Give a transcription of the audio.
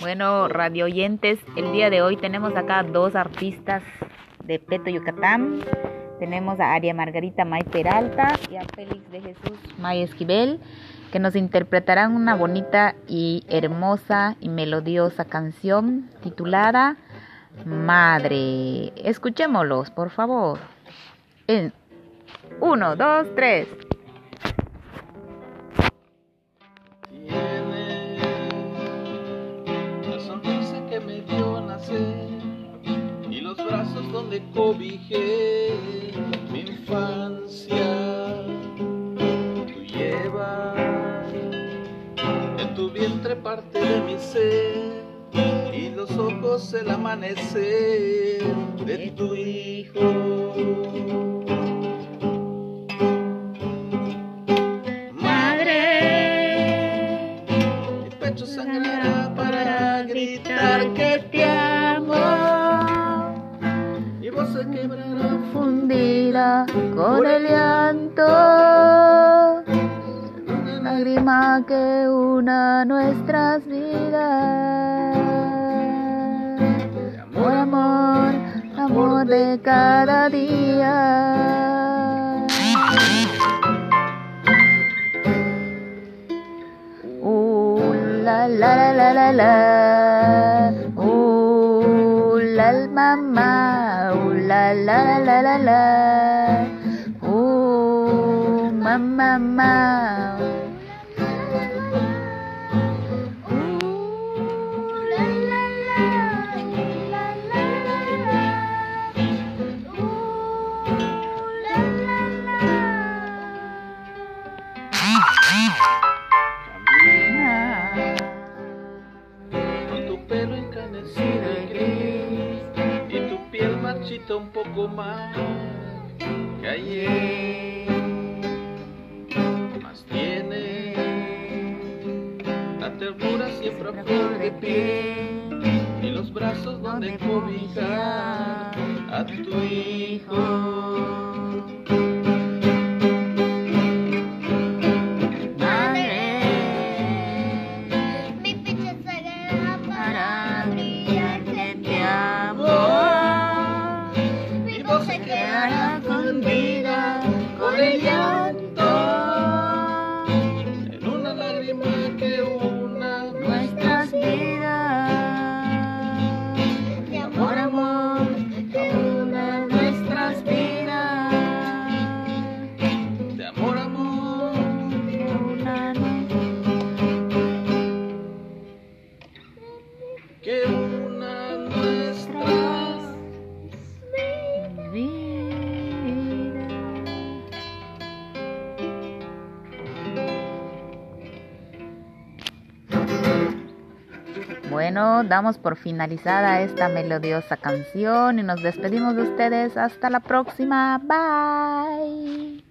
Bueno, radio oyentes, el día de hoy tenemos acá dos artistas de Peto, Yucatán. Tenemos a Aria Margarita May Peralta y a Félix de Jesús May Esquivel, que nos interpretarán una bonita y hermosa y melodiosa canción titulada Madre. Escuchémoslos, por favor. En uno, dos, tres. Donde cobijé mi infancia. Tú llevas en tu vientre parte de mi ser y los ojos el amanecer de tu hijo. Con el llanto. Lágrima que una nuestras vidas. Amor, amor, amor de cada día. Uh, la la la la la. La mamá la la la la la. Oh, mamá, mamá. Con un poco más que ayer. Más tiene la ternura siempre a flor de piel y los brazos donde cobijar a tu hijo. Bueno, damos por finalizada esta melodiosa canción y nos despedimos de ustedes. Hasta la próxima. Bye.